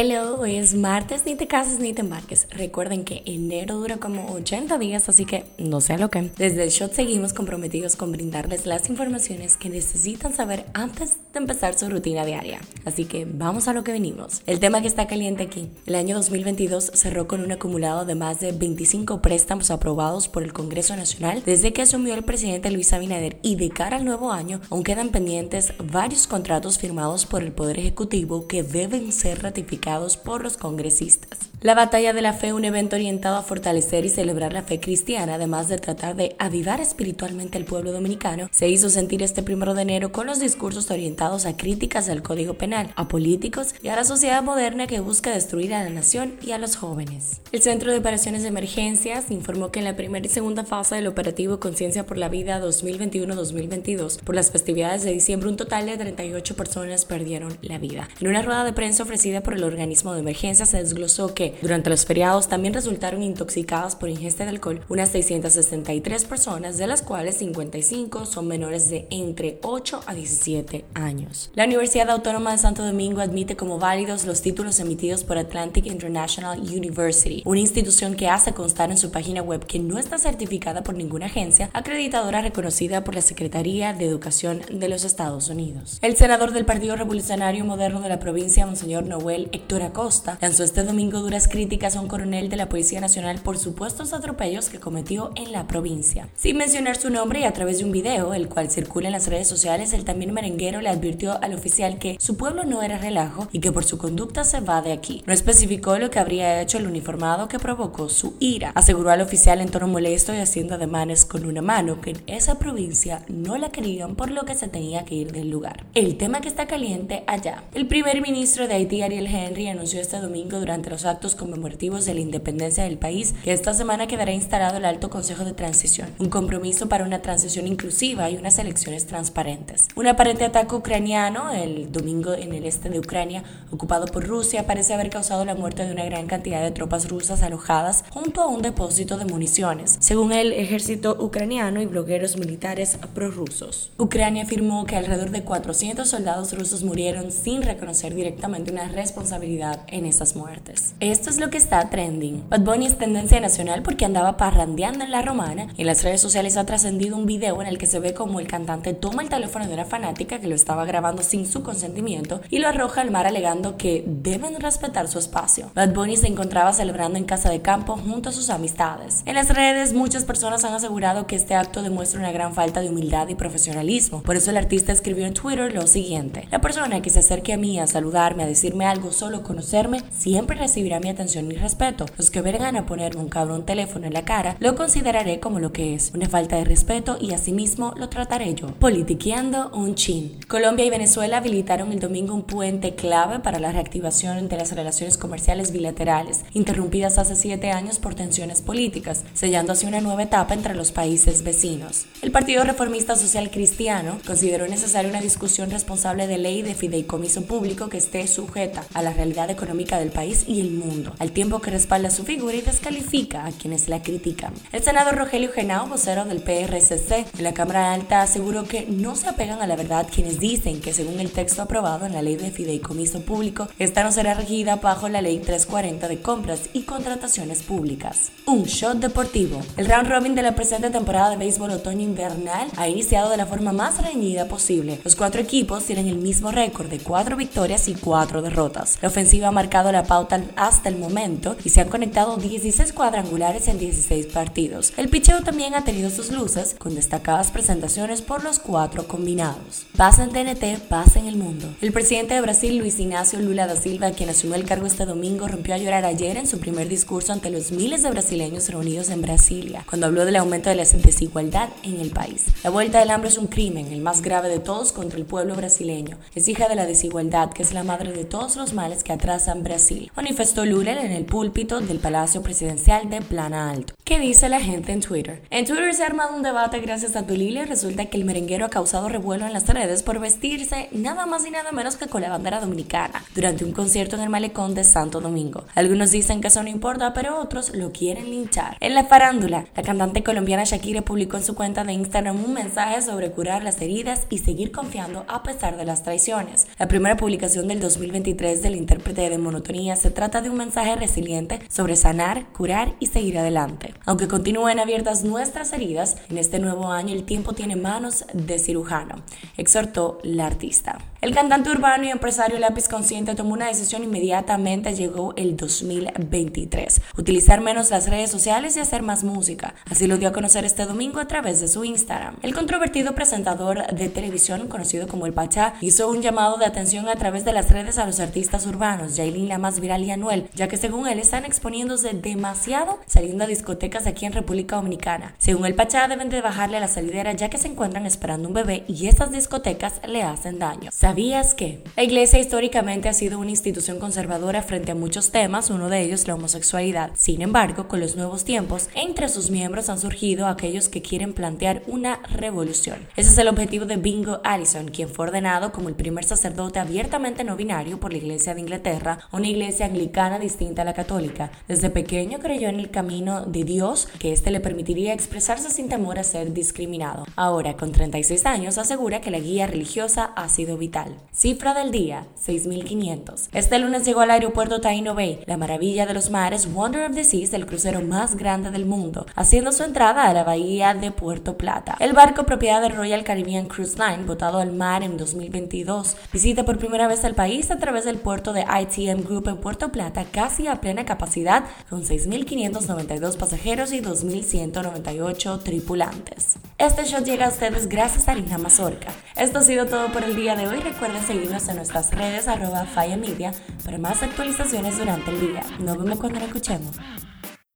Hello, hoy es martes, ni te cases ni te embarques. Recuerden que enero dura como 80 días, así que no sé lo que. Desde el shot seguimos comprometidos con brindarles las informaciones que necesitan saber antes de empezar su rutina diaria. Así que vamos a lo que venimos. El tema que está caliente aquí. El año 2022 cerró con un acumulado de más de 25 préstamos aprobados por el Congreso Nacional desde que asumió el presidente Luis Abinader y de cara al nuevo año aún quedan pendientes varios contratos firmados por el Poder Ejecutivo que deben ser ratificados por los congresistas. La Batalla de la Fe, un evento orientado a fortalecer y celebrar la fe cristiana, además de tratar de avivar espiritualmente al pueblo dominicano, se hizo sentir este primero de enero con los discursos orientados a críticas al Código Penal, a políticos y a la sociedad moderna que busca destruir a la nación y a los jóvenes. El Centro de Operaciones de Emergencias informó que en la primera y segunda fase del operativo Conciencia por la Vida 2021-2022, por las festividades de diciembre, un total de 38 personas perdieron la vida. En una rueda de prensa ofrecida por el organismo de emergencia se desglosó que durante los feriados también resultaron intoxicadas por ingesta de alcohol unas 663 personas, de las cuales 55 son menores de entre 8 a 17 años. La Universidad Autónoma de Santo Domingo admite como válidos los títulos emitidos por Atlantic International University, una institución que hace constar en su página web que no está certificada por ninguna agencia acreditadora reconocida por la Secretaría de Educación de los Estados Unidos. El senador del Partido Revolucionario Moderno de la provincia, Monseñor Noel Héctor Acosta, lanzó este domingo críticas a un coronel de la Policía Nacional por supuestos atropellos que cometió en la provincia. Sin mencionar su nombre y a través de un video, el cual circula en las redes sociales, el también merenguero le advirtió al oficial que su pueblo no era relajo y que por su conducta se va de aquí. No especificó lo que habría hecho el uniformado que provocó su ira. Aseguró al oficial en tono molesto y haciendo ademanes con una mano que en esa provincia no la querían por lo que se tenía que ir del lugar. El tema que está caliente allá. El primer ministro de Haití, Ariel Henry, anunció este domingo durante los actos conmemorativos de la independencia del país que esta semana quedará instalado el Alto Consejo de Transición, un compromiso para una transición inclusiva y unas elecciones transparentes. Un aparente ataque ucraniano el domingo en el este de Ucrania, ocupado por Rusia, parece haber causado la muerte de una gran cantidad de tropas rusas alojadas junto a un depósito de municiones, según el ejército ucraniano y blogueros militares prorrusos. Ucrania afirmó que alrededor de 400 soldados rusos murieron sin reconocer directamente una responsabilidad en esas muertes. Esto es lo que está trending. Bad Bunny es tendencia nacional porque andaba parrandeando en la romana. En las redes sociales ha trascendido un video en el que se ve como el cantante toma el teléfono de una fanática que lo estaba grabando sin su consentimiento y lo arroja al mar alegando que deben respetar su espacio. Bad Bunny se encontraba celebrando en casa de campo junto a sus amistades. En las redes muchas personas han asegurado que este acto demuestra una gran falta de humildad y profesionalismo. Por eso el artista escribió en Twitter lo siguiente. La persona que se acerque a mí a saludarme, a decirme algo, solo conocerme, siempre recibirá mi atención y respeto. Los que vengan a ponerme un cabrón teléfono en la cara, lo consideraré como lo que es, una falta de respeto y asimismo lo trataré yo. Politiqueando un chin. Colombia y Venezuela habilitaron el domingo un puente clave para la reactivación de las relaciones comerciales bilaterales, interrumpidas hace siete años por tensiones políticas, sellando así una nueva etapa entre los países vecinos. El Partido Reformista Social Cristiano consideró necesaria una discusión responsable de ley de fideicomiso público que esté sujeta a la realidad económica del país y el mundo al tiempo que respalda su figura y descalifica a quienes la critican. El senador Rogelio Genao, vocero del PRCC, en la Cámara Alta aseguró que no se apegan a la verdad quienes dicen que según el texto aprobado en la ley de fideicomiso público, esta no será regida bajo la ley 340 de compras y contrataciones públicas. Un shot deportivo. El round robin de la presente temporada de béisbol otoño-invernal ha iniciado de la forma más reñida posible. Los cuatro equipos tienen el mismo récord de cuatro victorias y cuatro derrotas. La ofensiva ha marcado la pauta hasta hasta el momento y se han conectado 16 cuadrangulares en 16 partidos. El picheo también ha tenido sus luces, con destacadas presentaciones por los cuatro combinados. Pasa en TNT, pasa en el mundo. El presidente de Brasil, Luis Ignacio Lula da Silva, quien asumió el cargo este domingo, rompió a llorar ayer en su primer discurso ante los miles de brasileños reunidos en Brasilia, cuando habló del aumento de la desigualdad en el país. La vuelta del hambre es un crimen, el más grave de todos contra el pueblo brasileño. Es hija de la desigualdad, que es la madre de todos los males que atrasan Brasil. Manifestó En el púlpito del Palacio Presidencial de Plana Alto. ¿Qué dice la gente en Twitter? En Twitter se ha armado un debate gracias a Doolittle. Resulta que el merenguero ha causado revuelo en las redes por vestirse nada más y nada menos que con la bandera dominicana durante un concierto en el malecón de Santo Domingo. Algunos dicen que eso no importa, pero otros lo quieren linchar. En la farándula, la cantante colombiana Shakira publicó en su cuenta de Instagram un mensaje sobre curar las heridas y seguir confiando a pesar de las traiciones. La primera publicación del 2023 del intérprete de monotonía se trata de un mensaje resiliente sobre sanar, curar y seguir adelante. Aunque continúen abiertas nuestras heridas, en este nuevo año el tiempo tiene manos de cirujano, exhortó la artista. El cantante urbano y empresario Lápiz Consciente tomó una decisión inmediatamente llegó el 2023. Utilizar menos las redes sociales y hacer más música. Así lo dio a conocer este domingo a través de su Instagram. El controvertido presentador de televisión conocido como El Pachá hizo un llamado de atención a través de las redes a los artistas urbanos, Jailin la más viral y Anuel, ya que según él están exponiéndose demasiado saliendo a discotecas aquí en República Dominicana. Según El Pachá deben de bajarle la salidera ya que se encuentran esperando un bebé y estas discotecas le hacen daño. ¿Sabías que? La iglesia históricamente ha sido una institución conservadora frente a muchos temas, uno de ellos la homosexualidad. Sin embargo, con los nuevos tiempos, entre sus miembros han surgido aquellos que quieren plantear una revolución. Ese es el objetivo de Bingo Allison, quien fue ordenado como el primer sacerdote abiertamente no binario por la Iglesia de Inglaterra, una iglesia anglicana distinta a la católica. Desde pequeño creyó en el camino de Dios, que éste le permitiría expresarse sin temor a ser discriminado. Ahora, con 36 años, asegura que la guía religiosa ha sido vital. Cifra del día, 6.500. Este lunes llegó al aeropuerto Taino Bay, la maravilla de los mares Wonder of the Seas, el crucero más grande del mundo, haciendo su entrada a la bahía de Puerto Plata. El barco propiedad de Royal Caribbean Cruise Line, botado al mar en 2022, visita por primera vez el país a través del puerto de ITM Group en Puerto Plata, casi a plena capacidad, con 6.592 pasajeros y 2.198 tripulantes. Este show llega a ustedes gracias a Lina Mazorca. Esto ha sido todo por el día de hoy. Recuerden seguirnos en nuestras redes arroba Falla Media para más actualizaciones durante el día. Nos vemos cuando lo escuchemos.